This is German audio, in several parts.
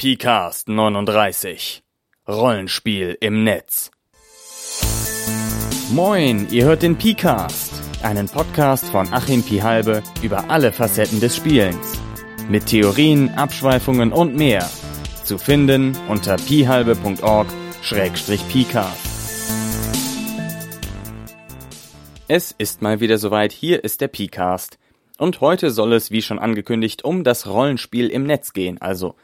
PCAST 39 Rollenspiel im Netz. Moin, ihr hört den PCAST, einen Podcast von Achim Pihalbe über alle Facetten des Spielens. Mit Theorien, Abschweifungen und mehr. Zu finden unter pihalbe.org-pcast. Es ist mal wieder soweit, hier ist der PCAST. Und heute soll es, wie schon angekündigt, um das Rollenspiel im Netz gehen, also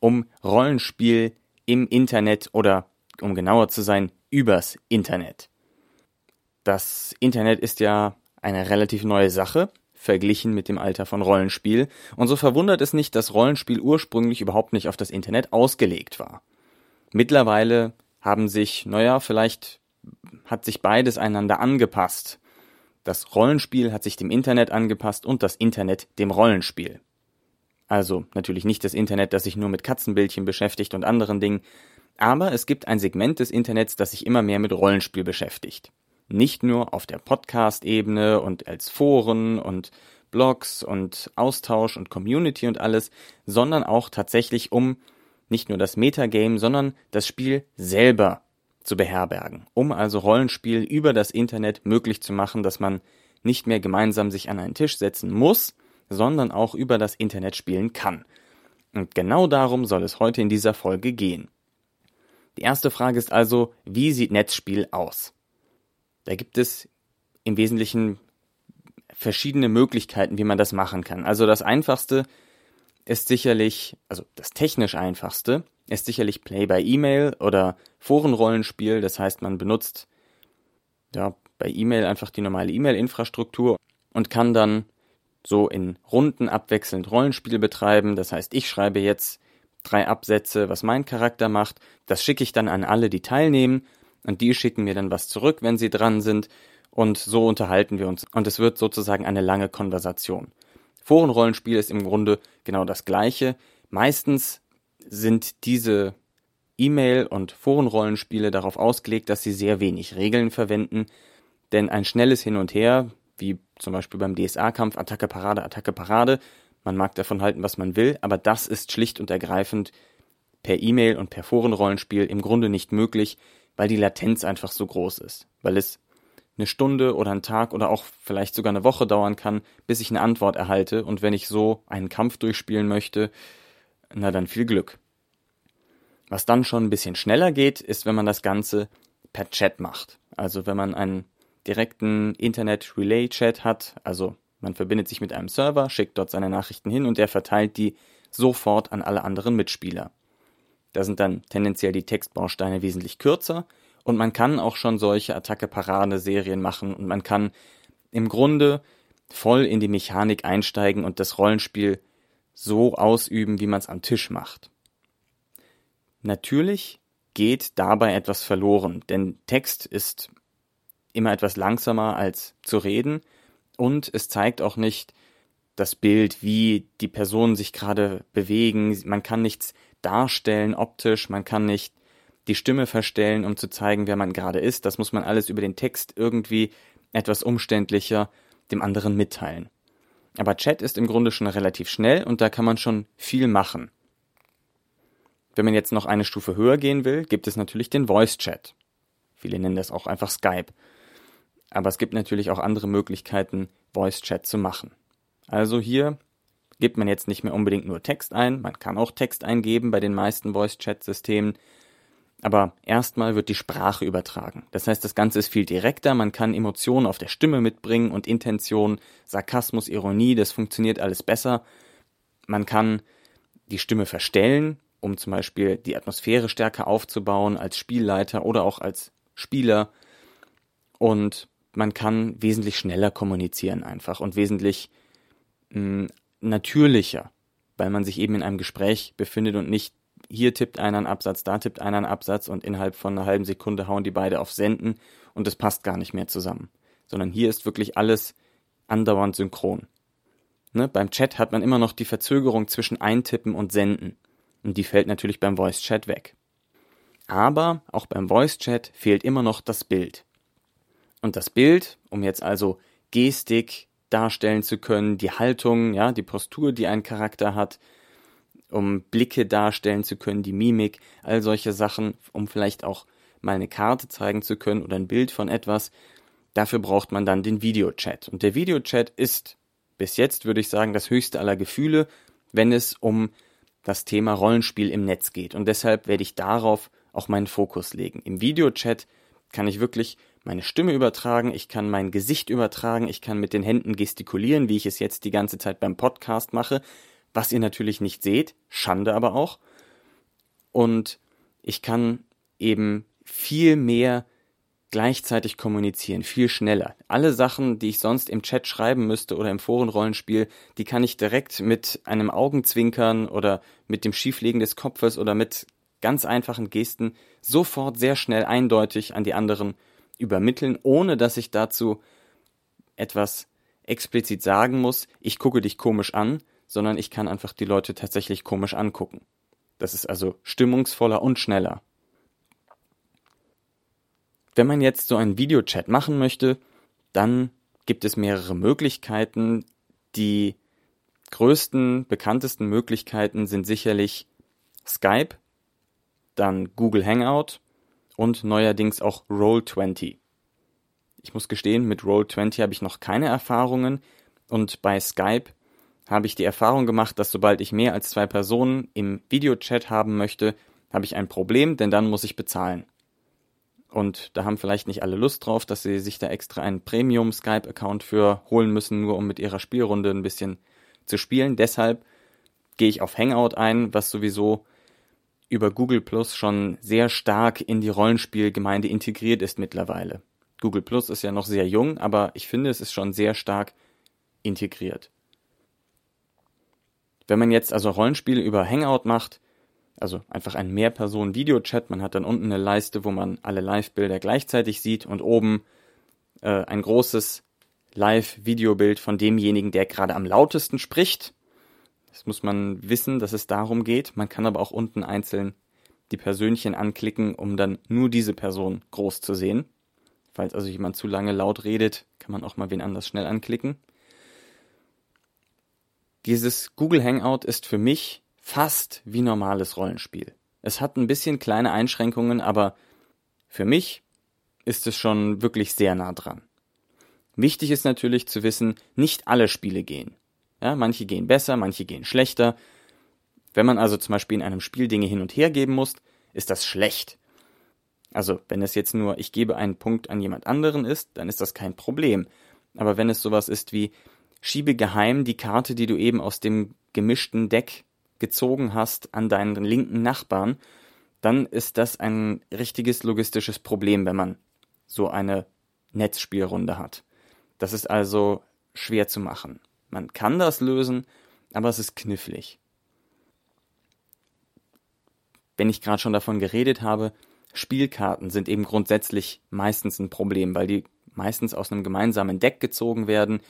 um Rollenspiel im Internet oder, um genauer zu sein, übers Internet. Das Internet ist ja eine relativ neue Sache, verglichen mit dem Alter von Rollenspiel, und so verwundert es nicht, dass Rollenspiel ursprünglich überhaupt nicht auf das Internet ausgelegt war. Mittlerweile haben sich, naja, vielleicht hat sich beides einander angepasst. Das Rollenspiel hat sich dem Internet angepasst und das Internet dem Rollenspiel. Also natürlich nicht das Internet, das sich nur mit Katzenbildchen beschäftigt und anderen Dingen, aber es gibt ein Segment des Internets, das sich immer mehr mit Rollenspiel beschäftigt. Nicht nur auf der Podcast-Ebene und als Foren und Blogs und Austausch und Community und alles, sondern auch tatsächlich um nicht nur das Metagame, sondern das Spiel selber zu beherbergen, um also Rollenspiel über das Internet möglich zu machen, dass man nicht mehr gemeinsam sich an einen Tisch setzen muss, sondern auch über das Internet spielen kann. Und genau darum soll es heute in dieser Folge gehen. Die erste Frage ist also, wie sieht Netzspiel aus? Da gibt es im Wesentlichen verschiedene Möglichkeiten, wie man das machen kann. Also das einfachste ist sicherlich, also das technisch einfachste ist sicherlich Play by E-Mail oder Forenrollenspiel. Das heißt, man benutzt ja bei E-Mail einfach die normale E-Mail-Infrastruktur und kann dann so in Runden abwechselnd Rollenspiel betreiben. Das heißt, ich schreibe jetzt drei Absätze, was mein Charakter macht. Das schicke ich dann an alle, die teilnehmen. Und die schicken mir dann was zurück, wenn sie dran sind. Und so unterhalten wir uns. Und es wird sozusagen eine lange Konversation. Forenrollenspiel ist im Grunde genau das gleiche. Meistens sind diese E-Mail- und Forenrollenspiele darauf ausgelegt, dass sie sehr wenig Regeln verwenden. Denn ein schnelles Hin und Her, wie zum Beispiel beim DSA-Kampf, Attacke, Parade, Attacke, Parade. Man mag davon halten, was man will, aber das ist schlicht und ergreifend per E-Mail und per Forenrollenspiel im Grunde nicht möglich, weil die Latenz einfach so groß ist. Weil es eine Stunde oder einen Tag oder auch vielleicht sogar eine Woche dauern kann, bis ich eine Antwort erhalte. Und wenn ich so einen Kampf durchspielen möchte, na dann viel Glück. Was dann schon ein bisschen schneller geht, ist, wenn man das Ganze per Chat macht. Also wenn man einen direkten Internet-Relay-Chat hat, also man verbindet sich mit einem Server, schickt dort seine Nachrichten hin und der verteilt die sofort an alle anderen Mitspieler. Da sind dann tendenziell die Textbausteine wesentlich kürzer und man kann auch schon solche Attacke-Parade-Serien machen und man kann im Grunde voll in die Mechanik einsteigen und das Rollenspiel so ausüben, wie man es am Tisch macht. Natürlich geht dabei etwas verloren, denn Text ist immer etwas langsamer als zu reden und es zeigt auch nicht das Bild, wie die Personen sich gerade bewegen. Man kann nichts darstellen optisch, man kann nicht die Stimme verstellen, um zu zeigen, wer man gerade ist. Das muss man alles über den Text irgendwie etwas umständlicher dem anderen mitteilen. Aber Chat ist im Grunde schon relativ schnell und da kann man schon viel machen. Wenn man jetzt noch eine Stufe höher gehen will, gibt es natürlich den Voice Chat. Viele nennen das auch einfach Skype. Aber es gibt natürlich auch andere Möglichkeiten, Voice Chat zu machen. Also hier gibt man jetzt nicht mehr unbedingt nur Text ein, man kann auch Text eingeben bei den meisten Voice Chat Systemen. Aber erstmal wird die Sprache übertragen. Das heißt, das Ganze ist viel direkter, man kann Emotionen auf der Stimme mitbringen und Intention, Sarkasmus, Ironie, das funktioniert alles besser. Man kann die Stimme verstellen, um zum Beispiel die Atmosphäre stärker aufzubauen als Spielleiter oder auch als Spieler. Und man kann wesentlich schneller kommunizieren einfach und wesentlich mh, hm, natürlicher, weil man sich eben in einem Gespräch befindet und nicht hier tippt einer einen Absatz, da tippt einer einen Absatz und innerhalb von einer halben Sekunde hauen die beide auf Senden und es passt gar nicht mehr zusammen. Sondern hier ist wirklich alles andauernd synchron. Ne? Beim Chat hat man immer noch die Verzögerung zwischen Eintippen und Senden. Und die fällt natürlich beim Voice Chat weg. Aber auch beim Voice Chat fehlt immer noch das Bild. Und das Bild, um jetzt also Gestik darstellen zu können, die Haltung, ja, die Postur, die ein Charakter hat, um Blicke darstellen zu können, die Mimik, all solche Sachen, um vielleicht auch mal eine Karte zeigen zu können oder ein Bild von etwas. Dafür braucht man dann den Videochat. Und der Videochat ist bis jetzt, würde ich sagen, das höchste aller Gefühle, wenn es um das Thema Rollenspiel im Netz geht. Und deshalb werde ich darauf auch meinen Fokus legen. Im Videochat kann ich wirklich meine Stimme übertragen, ich kann mein Gesicht übertragen, ich kann mit den Händen gestikulieren, wie ich es jetzt die ganze Zeit beim Podcast mache, was ihr natürlich nicht seht, Schande aber auch. Und ich kann eben viel mehr gleichzeitig kommunizieren, viel schneller. Alle Sachen, die ich sonst im Chat schreiben müsste oder im Forenrollenspiel, die kann ich direkt mit einem Augenzwinkern oder mit dem Schieflegen des Kopfes oder mit ganz einfachen Gesten sofort sehr schnell eindeutig an die anderen übermitteln, ohne dass ich dazu etwas explizit sagen muss, ich gucke dich komisch an, sondern ich kann einfach die Leute tatsächlich komisch angucken. Das ist also stimmungsvoller und schneller. Wenn man jetzt so einen Videochat machen möchte, dann gibt es mehrere Möglichkeiten. Die größten, bekanntesten Möglichkeiten sind sicherlich Skype, dann Google Hangout und neuerdings auch Roll20. Ich muss gestehen, mit Roll20 habe ich noch keine Erfahrungen und bei Skype habe ich die Erfahrung gemacht, dass sobald ich mehr als zwei Personen im Videochat haben möchte, habe ich ein Problem, denn dann muss ich bezahlen. Und da haben vielleicht nicht alle Lust drauf, dass sie sich da extra einen Premium Skype-Account für holen müssen, nur um mit ihrer Spielrunde ein bisschen zu spielen. Deshalb gehe ich auf Hangout ein, was sowieso über Google Plus schon sehr stark in die Rollenspielgemeinde integriert ist mittlerweile. Google Plus ist ja noch sehr jung, aber ich finde, es ist schon sehr stark integriert. Wenn man jetzt also Rollenspiele über Hangout macht, also einfach ein Mehrpersonen-Videochat. Man hat dann unten eine Leiste, wo man alle Live-Bilder gleichzeitig sieht und oben äh, ein großes Live-Videobild von demjenigen, der gerade am lautesten spricht. Das muss man wissen, dass es darum geht. Man kann aber auch unten einzeln die Persönchen anklicken, um dann nur diese Person groß zu sehen. Falls also jemand zu lange laut redet, kann man auch mal wen anders schnell anklicken. Dieses Google Hangout ist für mich fast wie normales Rollenspiel. Es hat ein bisschen kleine Einschränkungen, aber für mich ist es schon wirklich sehr nah dran. Wichtig ist natürlich zu wissen, nicht alle Spiele gehen. Ja, manche gehen besser, manche gehen schlechter. Wenn man also zum Beispiel in einem Spiel Dinge hin und her geben muss, ist das schlecht. Also, wenn es jetzt nur ich gebe einen Punkt an jemand anderen ist, dann ist das kein Problem. Aber wenn es sowas ist wie schiebe geheim die Karte, die du eben aus dem gemischten Deck gezogen hast an deinen linken Nachbarn, dann ist das ein richtiges logistisches Problem, wenn man so eine Netzspielrunde hat. Das ist also schwer zu machen. Man kann das lösen, aber es ist knifflig. Wenn ich gerade schon davon geredet habe, Spielkarten sind eben grundsätzlich meistens ein Problem, weil die meistens aus einem gemeinsamen Deck gezogen werden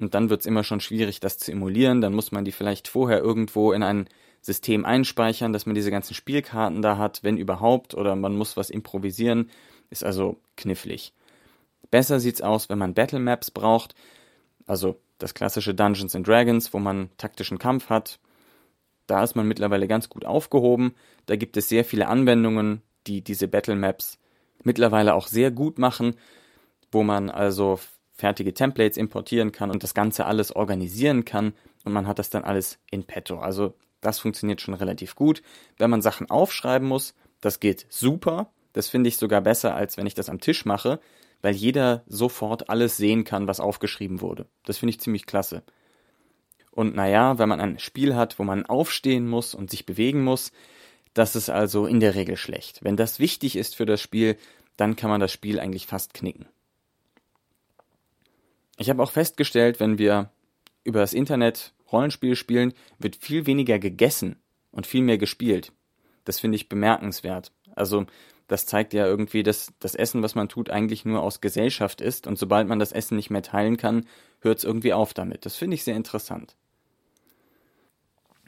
und dann wird es immer schon schwierig, das zu emulieren. Dann muss man die vielleicht vorher irgendwo in ein System einspeichern, dass man diese ganzen Spielkarten da hat, wenn überhaupt, oder man muss was improvisieren. Ist also knifflig. Besser sieht's aus, wenn man Battle Maps braucht, also das klassische Dungeons and Dragons, wo man taktischen Kampf hat. Da ist man mittlerweile ganz gut aufgehoben. Da gibt es sehr viele Anwendungen, die diese Battle Maps mittlerweile auch sehr gut machen, wo man also fertige Templates importieren kann und das Ganze alles organisieren kann und man hat das dann alles in petto. Also das funktioniert schon relativ gut. Wenn man Sachen aufschreiben muss, das geht super. Das finde ich sogar besser, als wenn ich das am Tisch mache, weil jeder sofort alles sehen kann, was aufgeschrieben wurde. Das finde ich ziemlich klasse. Und naja, wenn man ein Spiel hat, wo man aufstehen muss und sich bewegen muss, das ist also in der Regel schlecht. Wenn das wichtig ist für das Spiel, dann kann man das Spiel eigentlich fast knicken. Ich habe auch festgestellt, wenn wir über das Internet Rollenspiele spielen, wird viel weniger gegessen und viel mehr gespielt. Das finde ich bemerkenswert. Also das zeigt ja irgendwie, dass das Essen, was man tut, eigentlich nur aus Gesellschaft ist und sobald man das Essen nicht mehr teilen kann, hört es irgendwie auf damit. Das finde ich sehr interessant.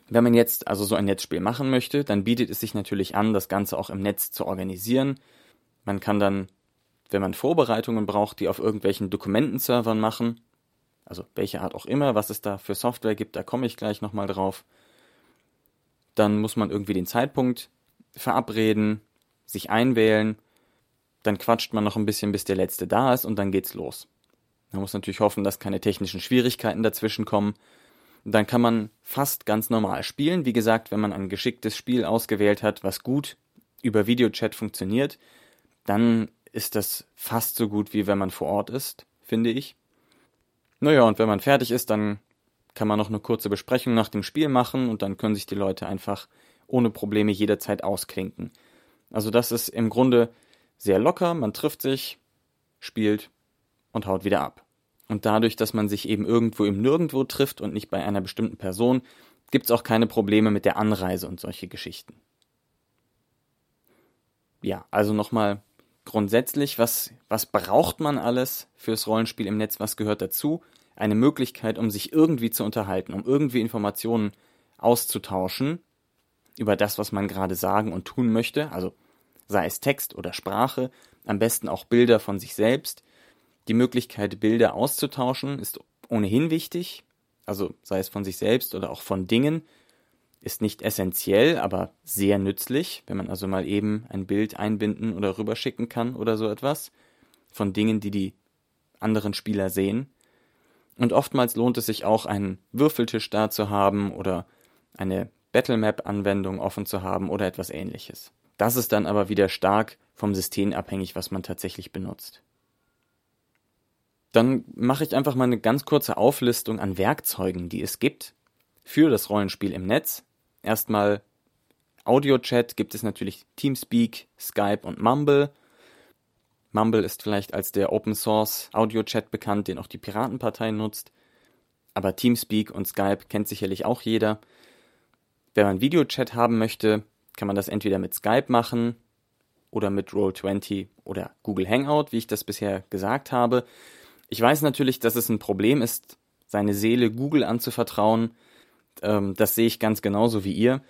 Wenn man jetzt also so ein Netzspiel machen möchte, dann bietet es sich natürlich an, das Ganze auch im Netz zu organisieren. Man kann dann wenn man Vorbereitungen braucht, die auf irgendwelchen Dokumentenservern machen, also welche Art auch immer, was es da für Software gibt, da komme ich gleich nochmal drauf, Dann muss man irgendwie den Zeitpunkt verabreden, sich einwählen, dann quatscht man noch ein bisschen, bis der letzte da ist und dann geht's los. Man muss natürlich hoffen, dass keine technischen Schwierigkeiten dazwischen kommen. Dann kann man fast ganz normal spielen. Wie gesagt, wenn man ein geschicktes Spiel ausgewählt hat, was gut über Videochat funktioniert, dann ist das fast so gut, wie wenn man vor Ort ist, finde ich. Naja, und wenn man fertig ist, dann kann man noch eine kurze Besprechung nach dem Spiel machen und dann können sich die Leute einfach ohne Probleme jederzeit ausklinken. Also das ist im Grunde sehr locker, man trifft sich, spielt und haut wieder ab. Und dadurch, dass man sich eben irgendwo im Nirgendwo trifft und nicht bei einer bestimmten Person, gibt es auch keine Probleme mit der Anreise und solche Geschichten. Ja, also nochmal grundsätzlich, was, was braucht man alles fürs Rollenspiel im Netz? Was gehört dazu? Eine Möglichkeit, um sich irgendwie zu unterhalten, um irgendwie Informationen auszutauschen über das, was man gerade sagen und tun möchte. Also sei es Text oder Sprache, am besten auch Bilder von sich selbst. Die Möglichkeit, Bilder auszutauschen, ist ohnehin wichtig, also sei es von sich selbst oder auch von Dingen, ist nicht essentiell, aber sehr nützlich, wenn man also mal eben ein Bild einbinden oder rüberschicken kann oder so etwas, von Dingen, die die anderen Spieler sehen. Und oftmals lohnt es sich auch, einen Würfeltisch da zu haben oder eine Battlemap-Anwendung offen zu haben oder etwas ähnliches. Das ist dann aber wieder stark vom System abhängig, was man tatsächlich benutzt. Dann mache ich einfach mal eine ganz kurze Auflistung an Werkzeugen, die es gibt für das Rollenspiel im Netz. Erstmal Audio-Chat gibt es natürlich Teamspeak, Skype und Mumble. Mumble ist vielleicht als der Open Source Audio-Chat bekannt, den auch die Piratenpartei nutzt. Aber Teamspeak und Skype kennt sicherlich auch jeder. Wenn man Videochat haben möchte, kann man das entweder mit Skype machen oder mit Roll20 oder Google Hangout, wie ich das bisher gesagt habe. Ich weiß natürlich, dass es ein Problem ist, seine Seele Google anzuvertrauen. Ähm, das sehe ich ganz genauso wie ihr.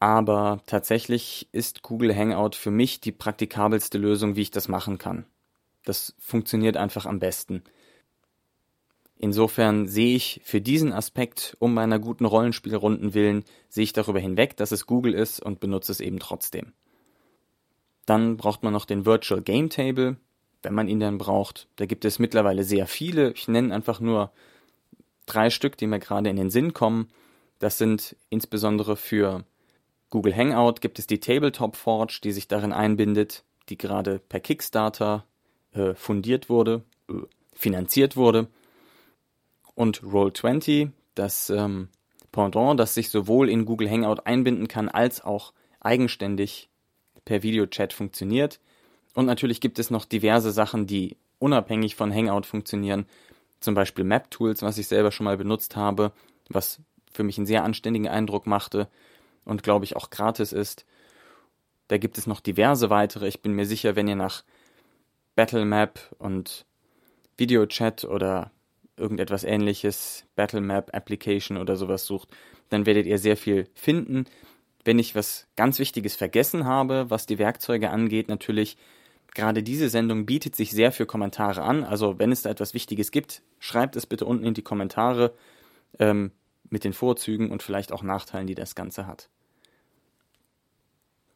Aber tatsächlich ist Google Hangout für mich die praktikabelste Lösung, wie ich das machen kann. Das funktioniert einfach am besten. Insofern sehe ich für diesen Aspekt, um meiner guten Rollenspielrunden willen, sehe ich darüber hinweg, dass es Google ist und benutze es eben trotzdem. Dann braucht man noch den Virtual Game Table wenn man ihn dann braucht. Da gibt es mittlerweile sehr viele. Ich nenne einfach nur drei Stück, die mir gerade in den Sinn kommen. Das sind insbesondere für Google Hangout gibt es die Tabletop Forge, die sich darin einbindet, die gerade per Kickstarter äh, fundiert wurde, äh, finanziert wurde. Und Roll20, das ähm, Pendant, das sich sowohl in Google Hangout einbinden kann, als auch eigenständig per Videochat funktioniert. Und natürlich gibt es noch diverse Sachen, die unabhängig von Hangout funktionieren. Zum Beispiel Map Tools, was ich selber schon mal benutzt habe, was für mich einen sehr anständigen Eindruck machte und glaube ich auch gratis ist. Da gibt es noch diverse weitere. Ich bin mir sicher, wenn ihr nach Battlemap und Videochat oder irgendetwas ähnliches, Battlemap Application oder sowas sucht, dann werdet ihr sehr viel finden. Wenn ich was ganz Wichtiges vergessen habe, was die Werkzeuge angeht, natürlich Gerade diese Sendung bietet sich sehr für Kommentare an. Also wenn es da etwas Wichtiges gibt, schreibt es bitte unten in die Kommentare ähm, mit den Vorzügen und vielleicht auch Nachteilen, die das Ganze hat.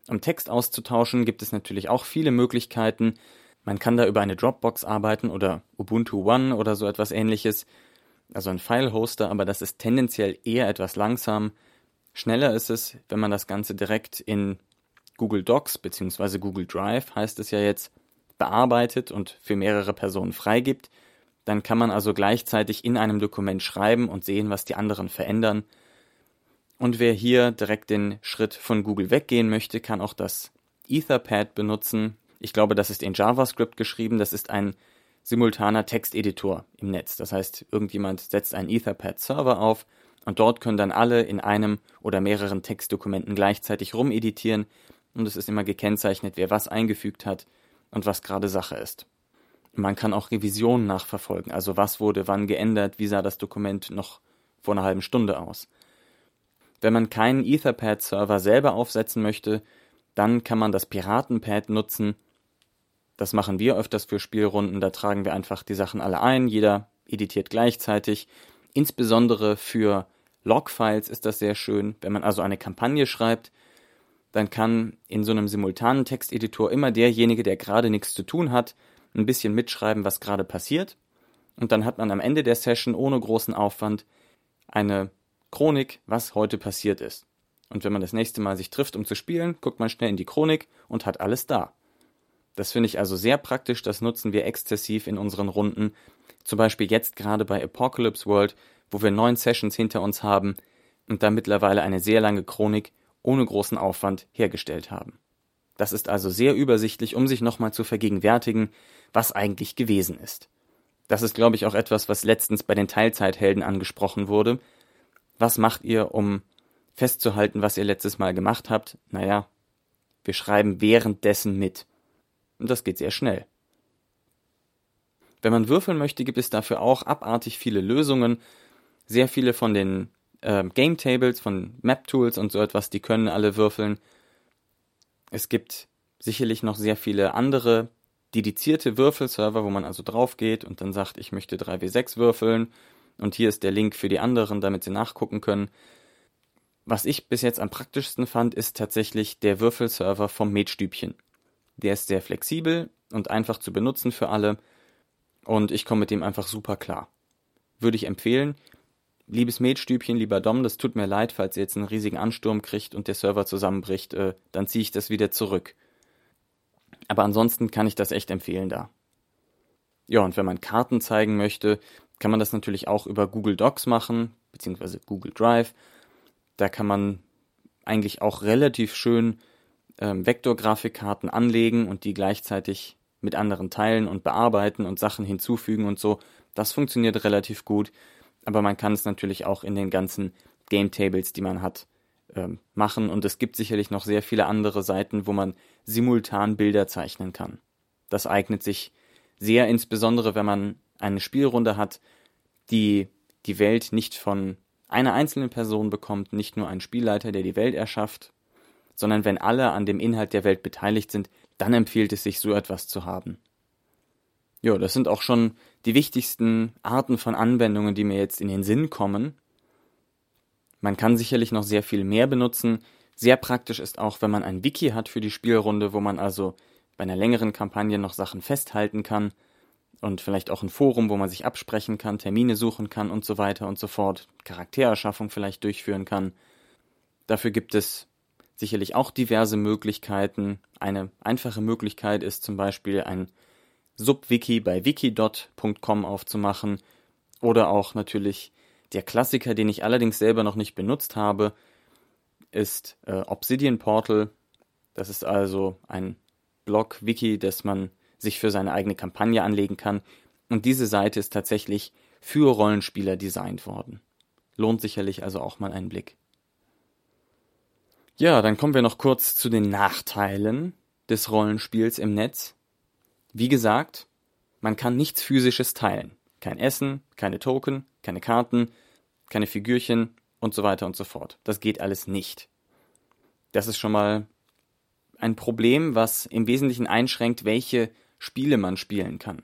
Um Text auszutauschen, gibt es natürlich auch viele Möglichkeiten. Man kann da über eine Dropbox arbeiten oder Ubuntu One oder so etwas ähnliches. Also ein File-Hoster, aber das ist tendenziell eher etwas langsam. Schneller ist es, wenn man das Ganze direkt in Google Docs bzw. Google Drive heißt es ja jetzt bearbeitet und für mehrere Personen freigibt, dann kann man also gleichzeitig in einem Dokument schreiben und sehen, was die anderen verändern. Und wer hier direkt den Schritt von Google weggehen möchte, kann auch das Etherpad benutzen. Ich glaube, das ist in JavaScript geschrieben. Das ist ein simultaner Texteditor im Netz. Das heißt, irgendjemand setzt einen Etherpad-Server auf und dort können dann alle in einem oder mehreren Textdokumenten gleichzeitig rumeditieren und es ist immer gekennzeichnet, wer was eingefügt hat und was gerade Sache ist. Man kann auch Revisionen nachverfolgen, also was wurde wann geändert, wie sah das Dokument noch vor einer halben Stunde aus. Wenn man keinen Etherpad-Server selber aufsetzen möchte, dann kann man das Piratenpad nutzen. Das machen wir öfters für Spielrunden, da tragen wir einfach die Sachen alle ein, jeder editiert gleichzeitig. Insbesondere für Logfiles ist das sehr schön. Wenn man also eine Kampagne schreibt, dann kann in so einem simultanen Texteditor immer derjenige, der gerade nichts zu tun hat, ein bisschen mitschreiben, was gerade passiert. Und dann hat man am Ende der Session ohne großen Aufwand eine Chronik, was heute passiert ist. Und wenn man das nächste Mal sich trifft, um zu spielen, guckt man schnell in die Chronik und hat alles da. Das finde ich also sehr praktisch, das nutzen wir exzessiv in unseren Runden. Zum Beispiel jetzt gerade bei Apocalypse World, wo wir neun Sessions hinter uns haben und da mittlerweile eine sehr lange Chronik ohne großen Aufwand hergestellt haben. Das ist also sehr übersichtlich, um sich nochmal zu vergegenwärtigen, was eigentlich gewesen ist. Das ist, glaube ich, auch etwas, was letztens bei den Teilzeithelden angesprochen wurde. Was macht ihr, um festzuhalten, was ihr letztes Mal gemacht habt? Naja, wir schreiben währenddessen mit. Und das geht sehr schnell. Wenn man würfeln möchte, gibt es dafür auch abartig viele Lösungen. Sehr viele von den äh, Game Tables, von Map Tools und so etwas, die können alle würfeln. Es gibt sicherlich noch sehr viele andere dedizierte Würfelserver, wo man also drauf geht und dann sagt, ich möchte 3W6 würfeln und hier ist der Link für die anderen, damit sie nachgucken können. Was ich bis jetzt am praktischsten fand, ist tatsächlich der Würfelserver vom Metstübchen. Der ist sehr flexibel und einfach zu benutzen für alle und ich komme mit dem einfach super klar. Würde ich empfehlen. Liebes Metstübchen, lieber Dom, das tut mir leid, falls ihr jetzt einen riesigen Ansturm kriegt und der Server zusammenbricht, äh, dann ziehe ich das wieder zurück. Aber ansonsten kann ich das echt empfehlen da. Ja, und wenn man Karten zeigen möchte, kann man das natürlich auch über Google Docs machen, beziehungsweise Google Drive. Da kann man eigentlich auch relativ schön ähm, Vektorgrafikkarten anlegen und die gleichzeitig mit anderen teilen und bearbeiten und Sachen hinzufügen und so. Das funktioniert relativ gut, aber man kann es natürlich auch in den ganzen Game Tables, die man hat, ähm, machen und es gibt sicherlich noch sehr viele andere Seiten, wo man simultan Bilder zeichnen kann. Das eignet sich sehr, insbesondere wenn man eine Spielrunde hat, die die Welt nicht von einer einzelnen Person bekommt, nicht nur ein Spielleiter, der die Welt erschafft, sondern wenn alle an dem Inhalt der Welt beteiligt sind, dann empfiehlt es sich, so etwas zu haben. Ja, das sind auch schon die wichtigsten Arten von Anwendungen, die mir jetzt in den Sinn kommen. Man kann sicherlich noch sehr viel mehr benutzen. Sehr praktisch ist auch, wenn man ein Wiki hat für die Spielrunde, wo man also bei einer längeren Kampagne noch Sachen festhalten kann und vielleicht auch ein Forum, wo man sich absprechen kann, Termine suchen kann und so weiter und so fort, Charaktererschaffung vielleicht durchführen kann. Dafür gibt es sicherlich auch diverse Möglichkeiten. Eine einfache Möglichkeit ist zum Beispiel ein Subwiki bei wikidot.com aufzumachen oder auch natürlich der Klassiker, den ich allerdings selber noch nicht benutzt habe, ist äh, Obsidian Portal. Das ist also ein Blog-Wiki, das man sich für seine eigene Kampagne anlegen kann. Und diese Seite ist tatsächlich für Rollenspieler designt worden. Lohnt sicherlich also auch mal einen Blick. Ja, dann kommen wir noch kurz zu den Nachteilen des Rollenspiels im Netz. Wie gesagt, man kann nichts physisches teilen. Kein Essen, keine Token, keine Karten, keine Figürchen und so weiter und so fort. Das geht alles nicht. Das ist schon mal ein Problem, was im Wesentlichen einschränkt, welche Spiele man spielen kann.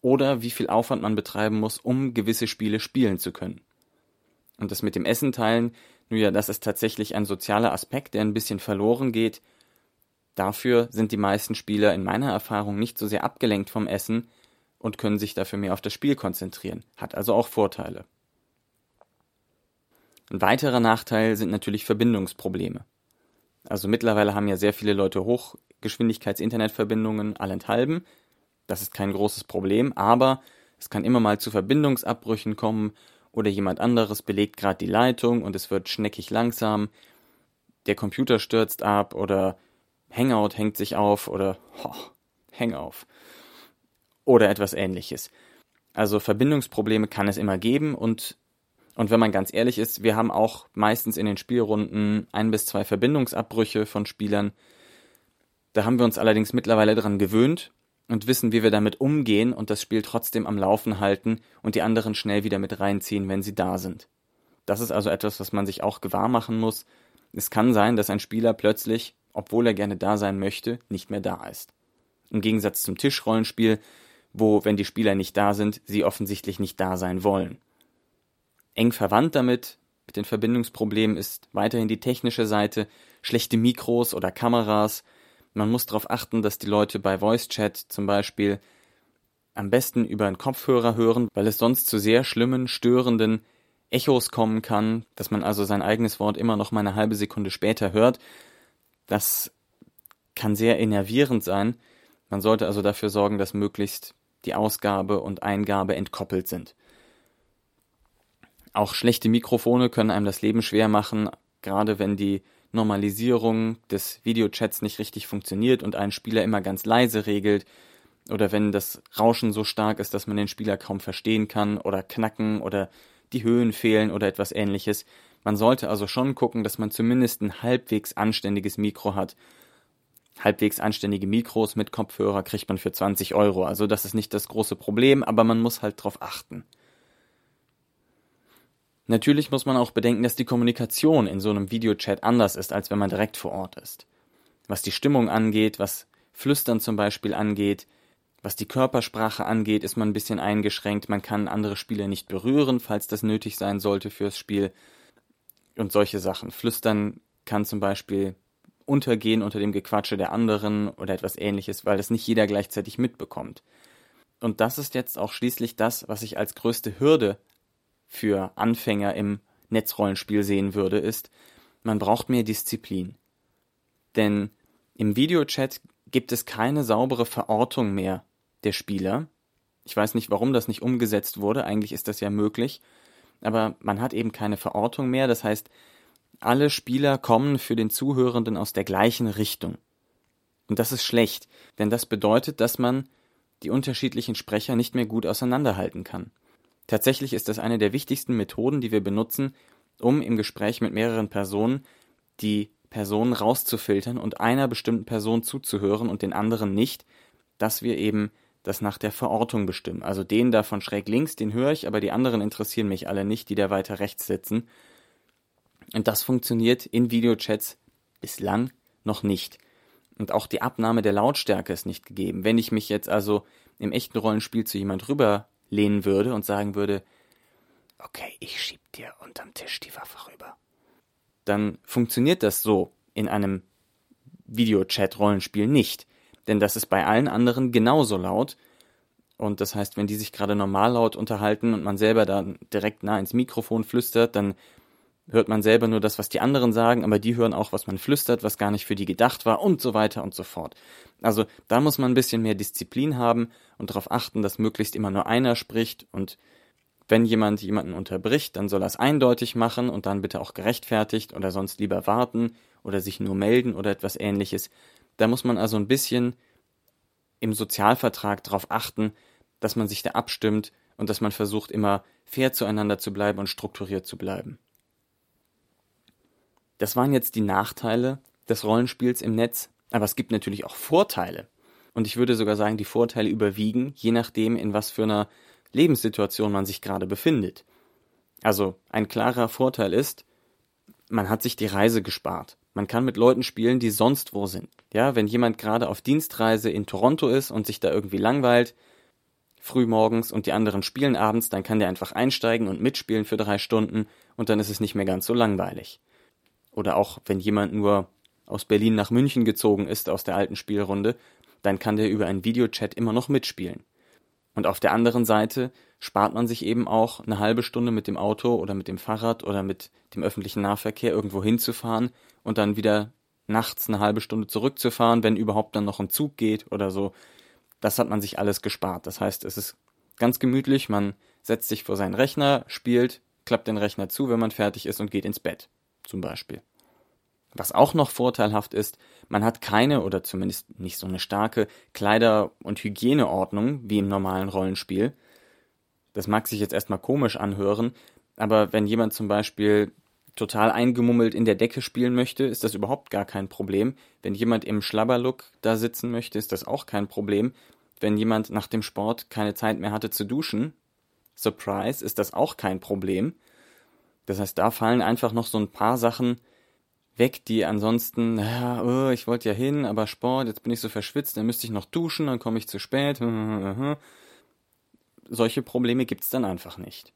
Oder wie viel Aufwand man betreiben muss, um gewisse Spiele spielen zu können. Und das mit dem Essen teilen, nun ja, das ist tatsächlich ein sozialer Aspekt, der ein bisschen verloren geht. Dafür sind die meisten Spieler in meiner Erfahrung nicht so sehr abgelenkt vom Essen und können sich dafür mehr auf das Spiel konzentrieren. Hat also auch Vorteile. Ein weiterer Nachteil sind natürlich Verbindungsprobleme. Also mittlerweile haben ja sehr viele Leute Hochgeschwindigkeits-Internetverbindungen allenthalben. Das ist kein großes Problem, aber es kann immer mal zu Verbindungsabbrüchen kommen oder jemand anderes belegt gerade die Leitung und es wird schneckig langsam. Der Computer stürzt ab oder Hangout hängt sich auf oder oh, Hang auf oder etwas ähnliches. Also Verbindungsprobleme kann es immer geben und und wenn man ganz ehrlich ist, wir haben auch meistens in den Spielrunden ein bis zwei Verbindungsabbrüche von Spielern. Da haben wir uns allerdings mittlerweile dran gewöhnt und wissen, wie wir damit umgehen und das Spiel trotzdem am Laufen halten und die anderen schnell wieder mit reinziehen, wenn sie da sind. Das ist also etwas, was man sich auch gewahr machen muss. Es kann sein, dass ein Spieler plötzlich, obwohl er gerne da sein möchte, nicht mehr da ist. Im Gegensatz zum Tischrollenspiel, wo, wenn die Spieler nicht da sind, sie offensichtlich nicht da sein wollen eng verwandt damit, Mit den Verbindungsproblemen ist weiterhin die technische Seite, schlechte Mikros oder Kameras. Man muss darauf achten, dass die Leute bei Voice Chat zum Beispiel am besten über einen Kopfhörer hören, weil es sonst zu sehr schlimmen, störenden Echos kommen kann, dass man also sein eigenes Wort immer noch mal eine halbe Sekunde später hört. Das kann sehr enervierend sein. Man sollte also dafür sorgen, dass möglichst die Ausgabe und Eingabe entkoppelt sind. Auch schlechte Mikrofone können einem das Leben schwer machen, gerade wenn die Normalisierung des Videochats nicht richtig funktioniert und ein Spieler immer ganz leise regelt oder wenn das Rauschen so stark ist, dass man den Spieler kaum verstehen kann oder knacken oder die Höhen fehlen oder etwas ähnliches. Man sollte also schon gucken, dass man zumindest ein halbwegs anständiges Mikro hat. Halbwegs anständige Mikros mit Kopfhörer kriegt man für 20 Euro. Also das ist nicht das große Problem, aber man muss halt drauf achten. Natürlich muss man auch bedenken, dass die Kommunikation in so einem Videochat anders ist, als wenn man direkt vor Ort ist. Was die Stimmung angeht, was Flüstern zum Beispiel angeht, was die Körpersprache angeht, ist man ein bisschen eingeschränkt. Man kann andere Spieler nicht berühren, falls das nötig sein sollte fürs Spiel. Und solche Sachen. Flüstern kann zum Beispiel untergehen unter dem Gequatsche der anderen oder etwas ähnliches, weil das nicht jeder gleichzeitig mitbekommt. Und das ist jetzt auch schließlich das, was ich als größte Hürde für Anfänger im Netzrollenspiel sehen würde, ist, man braucht mehr Disziplin. Denn im Videochat gibt es keine saubere Verortung mehr der Spieler. Ich weiß nicht, warum das nicht umgesetzt wurde, eigentlich ist das ja möglich, aber man hat eben keine Verortung mehr, das heißt, alle Spieler kommen für den Zuhörenden aus der gleichen Richtung. Und das ist schlecht, denn das bedeutet, dass man die unterschiedlichen Sprecher nicht mehr gut auseinanderhalten kann. Tatsächlich ist das eine der wichtigsten Methoden, die wir benutzen, um im Gespräch mit mehreren Personen die Personen rauszufiltern und einer bestimmten Person zuzuhören und den anderen nicht, dass wir eben das nach der Verortung bestimmen. Also den da von schräg links, den höre ich, aber die anderen interessieren mich alle nicht, die da weiter rechts sitzen. Und das funktioniert in Videochats bislang noch nicht. Und auch die Abnahme der Lautstärke ist nicht gegeben. Wenn ich mich jetzt also im echten Rollenspiel zu jemand rüberlehnen würde und sagen würde, okay, ich schieb dir unterm Tisch die Waffe rüber, dann funktioniert das so in einem Videochat-Rollenspiel nicht. Denn das ist bei allen anderen genauso laut. Und das heißt, wenn die sich gerade normal laut unterhalten und man selber dann direkt nah ins Mikrofon flüstert, dann hört man selber nur das, was die anderen sagen, aber die hören auch, was man flüstert, was gar nicht für die gedacht war und so weiter und so fort. Also da muss man ein bisschen mehr Disziplin haben und darauf achten, dass möglichst immer nur einer spricht und wenn jemand jemanden unterbricht, dann soll er es eindeutig machen und dann bitte auch gerechtfertigt oder sonst lieber warten oder sich nur melden oder etwas ähnliches, da muss man also ein bisschen im Sozialvertrag darauf achten, dass man sich da abstimmt und dass man versucht, immer fair zueinander zu bleiben und strukturiert zu bleiben. Das waren jetzt die Nachteile des Rollenspiels im Netz, aber es gibt natürlich auch Vorteile. Und ich würde sogar sagen, die Vorteile überwiegen, je nachdem, in was für einer Lebenssituation man sich gerade befindet. Also ein klarer Vorteil ist, man hat sich die Reise gespart. Man kann mit Leuten spielen, die sonst wo sind. Ja, wenn jemand gerade auf Dienstreise in Toronto ist und sich da irgendwie langweilt, früh morgens und die anderen spielen abends, dann kann der einfach einsteigen und mitspielen für drei Stunden und dann ist es nicht mehr ganz so langweilig. Oder auch wenn jemand nur aus Berlin nach München gezogen ist aus der alten Spielrunde, dann kann der über einen Videochat immer noch mitspielen. Und auf der anderen Seite spart man sich eben auch eine halbe Stunde mit dem Auto oder mit dem Fahrrad oder mit dem öffentlichen Nahverkehr irgendwo hinzufahren und dann wieder nachts eine halbe Stunde zurückzufahren, wenn überhaupt dann noch ein Zug geht oder so. Das hat man sich alles gespart. Das heißt, es ist ganz gemütlich, man setzt sich vor seinen Rechner, spielt, klappt den Rechner zu, wenn man fertig ist und geht ins Bett, zum Beispiel. Was auch noch vorteilhaft ist, man hat keine oder zumindest nicht so eine starke Kleider- und Hygieneordnung wie im normalen Rollenspiel. Das mag sich jetzt erstmal komisch anhören, aber wenn jemand zum Beispiel total eingemummelt in der Decke spielen möchte, ist das überhaupt gar kein Problem. Wenn jemand im Schlabberlook da sitzen möchte, ist das auch kein Problem. Wenn jemand nach dem Sport keine Zeit mehr hatte zu duschen, Surprise, ist das auch kein Problem. Das heißt, da fallen einfach noch so ein paar Sachen weg, die ansonsten, naja, oh, ich wollte ja hin, aber Sport, jetzt bin ich so verschwitzt, dann müsste ich noch duschen, dann komme ich zu spät. Solche Probleme gibt's dann einfach nicht.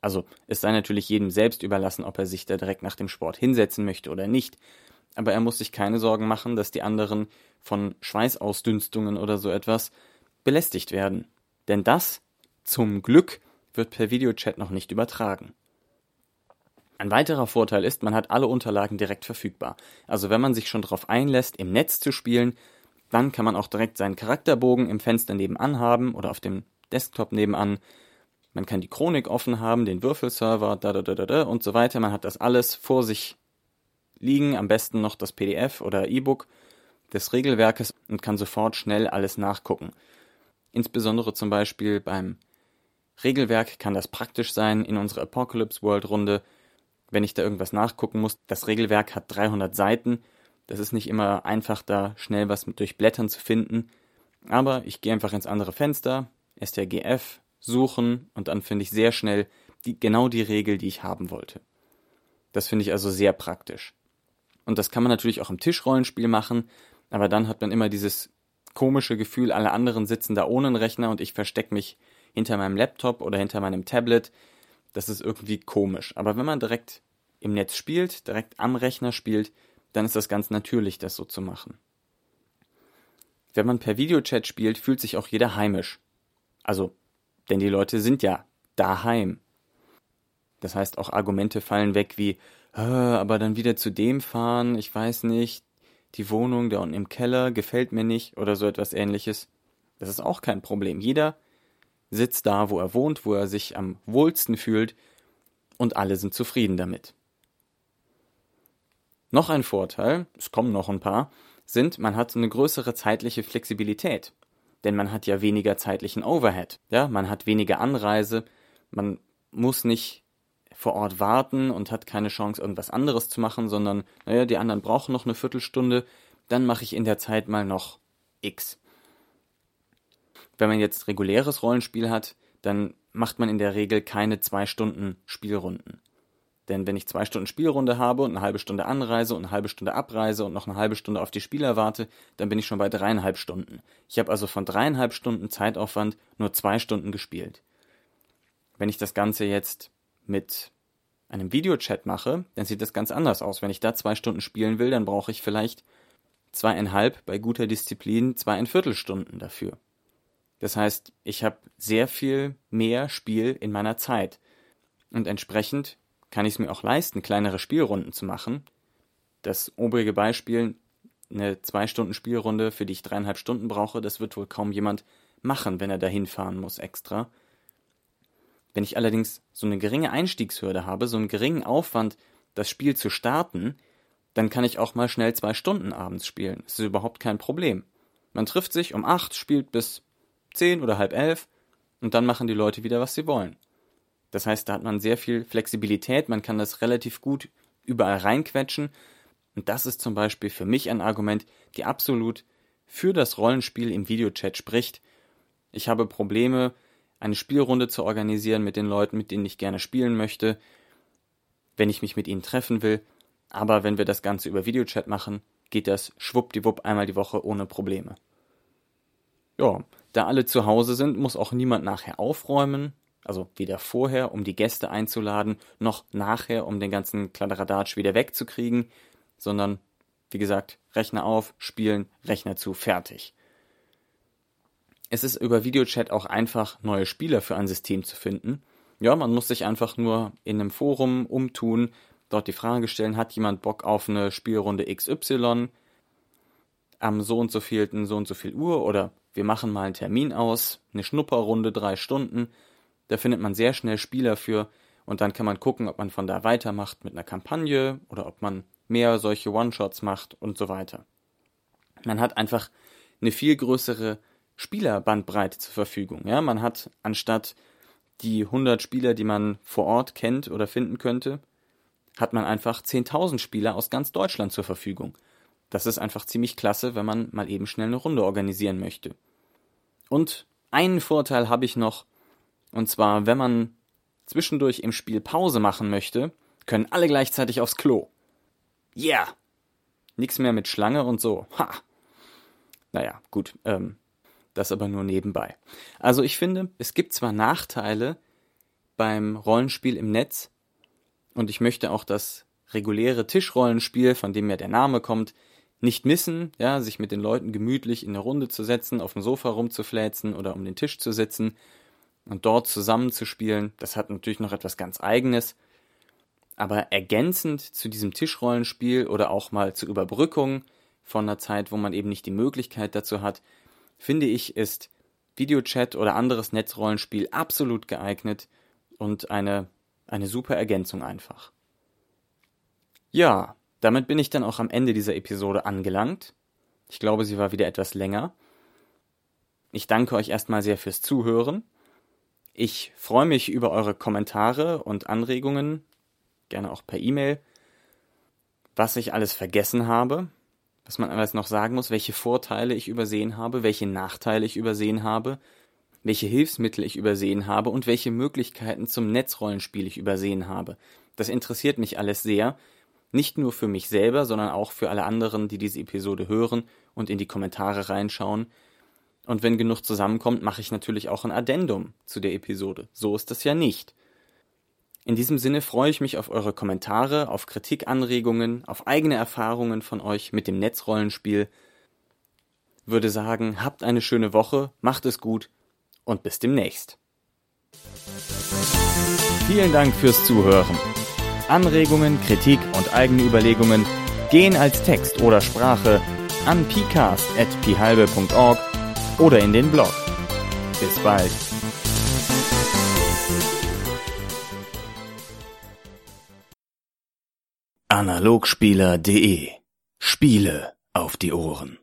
Also es sei natürlich jedem selbst überlassen, ob er sich da direkt nach dem Sport hinsetzen möchte oder nicht. Aber er muss sich keine Sorgen machen, dass die anderen von Schweißausdünstungen oder so etwas belästigt werden. Denn das, zum Glück, wird per Videochat noch nicht übertragen. Ein weiterer Vorteil ist, man hat alle Unterlagen direkt verfügbar. Also wenn man sich schon darauf einlässt, im Netz zu spielen, dann kann man auch direkt seinen Charakterbogen im Fenster nebenan haben oder auf dem Desktop nebenan. Man kann die Chronik offen haben, den Würfelserver, da, da, da, da, da und so weiter. Man hat das alles vor sich liegen, am besten noch das PDF oder E-Book des Regelwerkes und kann sofort schnell alles nachgucken. Insbesondere zum Beispiel beim Regelwerk kann das praktisch sein in unserer Apocalypse World Runde, wenn ich da irgendwas nachgucken muss. Das Regelwerk hat 300 Seiten. Das ist nicht immer einfach, da schnell was mit durchblättern zu finden. Aber ich gehe einfach ins andere Fenster, strgf, suchen und dann finde ich sehr schnell die, genau die Regel, die ich haben wollte. Das finde ich also sehr praktisch. Und das kann man natürlich auch im Tischrollenspiel machen, aber dann hat man immer dieses komische Gefühl, alle anderen sitzen da ohne Rechner und ich verstecke mich hinter meinem Laptop oder hinter meinem Tablet. Das ist irgendwie komisch. Aber wenn man direkt im Netz spielt, direkt am Rechner spielt, dann ist das ganz natürlich, das so zu machen. Wenn man per Videochat spielt, fühlt sich auch jeder heimisch. Also, denn die Leute sind ja daheim. Das heißt, auch Argumente fallen weg wie, aber dann wieder zu dem fahren, ich weiß nicht, die Wohnung da unten im Keller gefällt mir nicht oder so etwas ähnliches. Das ist auch kein Problem. Jeder sitzt da, wo er wohnt, wo er sich am wohlsten fühlt und alle sind zufrieden damit. Noch ein Vorteil, es kommen noch ein paar, sind, man hat eine größere zeitliche Flexibilität. Denn man hat ja weniger zeitlichen Overhead. Ja, man hat weniger Anreise, man muss nicht vor Ort warten und hat keine Chance, irgendwas anderes zu machen, sondern, naja, die anderen brauchen noch eine Viertelstunde, dann mache ich in der Zeit mal noch X. Wenn man jetzt reguläres Rollenspiel hat, dann macht man in der Regel keine zwei Stunden Spielrunden. Denn wenn ich zwei Stunden Spielrunde habe und eine halbe Stunde Anreise und eine halbe Stunde Abreise und noch eine halbe Stunde auf die Spieler warte, dann bin ich schon bei dreieinhalb Stunden. Ich habe also von dreieinhalb Stunden Zeitaufwand nur zwei Stunden gespielt. Wenn ich das Ganze jetzt mit einem Videochat mache, dann sieht das ganz anders aus. Wenn ich da zwei Stunden spielen will, dann brauche ich vielleicht zweieinhalb, bei guter Disziplin zweieinviertel Stunden dafür. Das heißt, ich habe sehr viel mehr Spiel in meiner Zeit. Und entsprechend kann ich es mir auch leisten, kleinere Spielrunden zu machen. Das obrige Beispiel, eine zwei Stunden Spielrunde, für die ich dreieinhalb Stunden brauche, das wird wohl kaum jemand machen, wenn er dahin fahren muss extra. Wenn ich allerdings so eine geringe Einstiegshürde habe, so einen geringen Aufwand, das Spiel zu starten, dann kann ich auch mal schnell zwei Stunden abends spielen. Das ist überhaupt kein Problem. Man trifft sich um acht, spielt bis zehn oder halb elf und dann machen die Leute wieder, was sie wollen. Das heißt, da hat man sehr viel Flexibilität, man kann das relativ gut überall reinquetschen. Und das ist zum Beispiel für mich ein Argument, die absolut für das Rollenspiel im Videochat spricht. Ich habe Probleme, eine Spielrunde zu organisieren mit den Leuten, mit denen ich gerne spielen möchte, wenn ich mich mit ihnen treffen will. Aber wenn wir das Ganze über Videochat machen, geht das schwuppdiwupp einmal die Woche ohne Probleme. Ja, da alle zu Hause sind, muss auch niemand nachher aufräumen also weder vorher, um die Gäste einzuladen, noch nachher, um den ganzen Kladderadatsch wieder wegzukriegen, sondern, wie gesagt, Rechner auf, spielen, Rechner zu, fertig. Es ist über Videochat auch einfach, neue Spieler für ein System zu finden. Ja, man muss sich einfach nur in einem Forum umtun, dort die Frage stellen, hat jemand Bock auf eine Spielrunde XY am so und so vielten, so und so viel Uhr oder wir machen mal einen Termin aus, eine Schnupperrunde, drei Stunden, da findet man sehr schnell Spieler für und dann kann man gucken, ob man von da weitermacht mit einer Kampagne oder ob man mehr solche One-Shots macht und so weiter. Man hat einfach eine viel größere Spielerbandbreite zur Verfügung. Ja, man hat anstatt die 100 Spieler, die man vor Ort kennt oder finden könnte, hat man einfach 10.000 Spieler aus ganz Deutschland zur Verfügung. Das ist einfach ziemlich klasse, wenn man mal eben schnell eine Runde organisieren möchte. Und einen Vorteil habe ich noch, und zwar, wenn man zwischendurch im Spiel Pause machen möchte, können alle gleichzeitig aufs Klo. Yeah! Nix mehr mit Schlange und so. Ha! Naja, gut, ähm, das aber nur nebenbei. Also ich finde, es gibt zwar Nachteile, beim Rollenspiel im Netz und ich möchte auch das reguläre Tischrollenspiel, von dem ja der Name kommt, nicht missen, ja, sich mit den Leuten gemütlich in eine Runde zu setzen, auf dem Sofa rumzufläzen oder um den Tisch zu sitzen und dort zusammenzuspielen. Das hat natürlich noch etwas ganz eigenes. Aber ergänzend zu diesem Tischrollenspiel oder auch mal zur Überbrückung von einer Zeit, wo man eben nicht die Möglichkeit dazu hat, finde ich, ist Videochat oder anderes Netzrollenspiel absolut geeignet und eine, eine super Ergänzung einfach. Ja, damit bin ich dann auch am Ende dieser Episode angelangt. Ich glaube, sie war wieder etwas länger. Ich danke euch erstmal sehr fürs Zuhören. Ich freue mich über eure Kommentare und Anregungen, gerne auch per E-Mail, was ich alles vergessen habe, was man alles noch sagen muss, welche Vorteile ich übersehen habe, welche Nachteile ich übersehen habe, welche Hilfsmittel ich übersehen habe und welche Möglichkeiten zum Netzrollenspiel ich übersehen habe. Das interessiert mich alles sehr, nicht nur für mich selber, sondern auch für alle anderen, die diese Episode hören und in die Kommentare reinschauen. Und wenn genug zusammenkommt, mache ich natürlich auch ein Addendum zu der Episode. So ist das ja nicht. In diesem Sinne freue ich mich auf eure Kommentare, auf Kritikanregungen, auf eigene Erfahrungen von euch mit dem Netzrollenspiel. Würde sagen, habt eine schöne Woche, macht es gut und bis demnächst. Vielen Dank fürs Zuhören. Anregungen, Kritik und eigene Überlegungen gehen als Text oder Sprache an pcast.phalbe.org oder in den Blog. Bis bald. Analogspieler.de Spiele auf die Ohren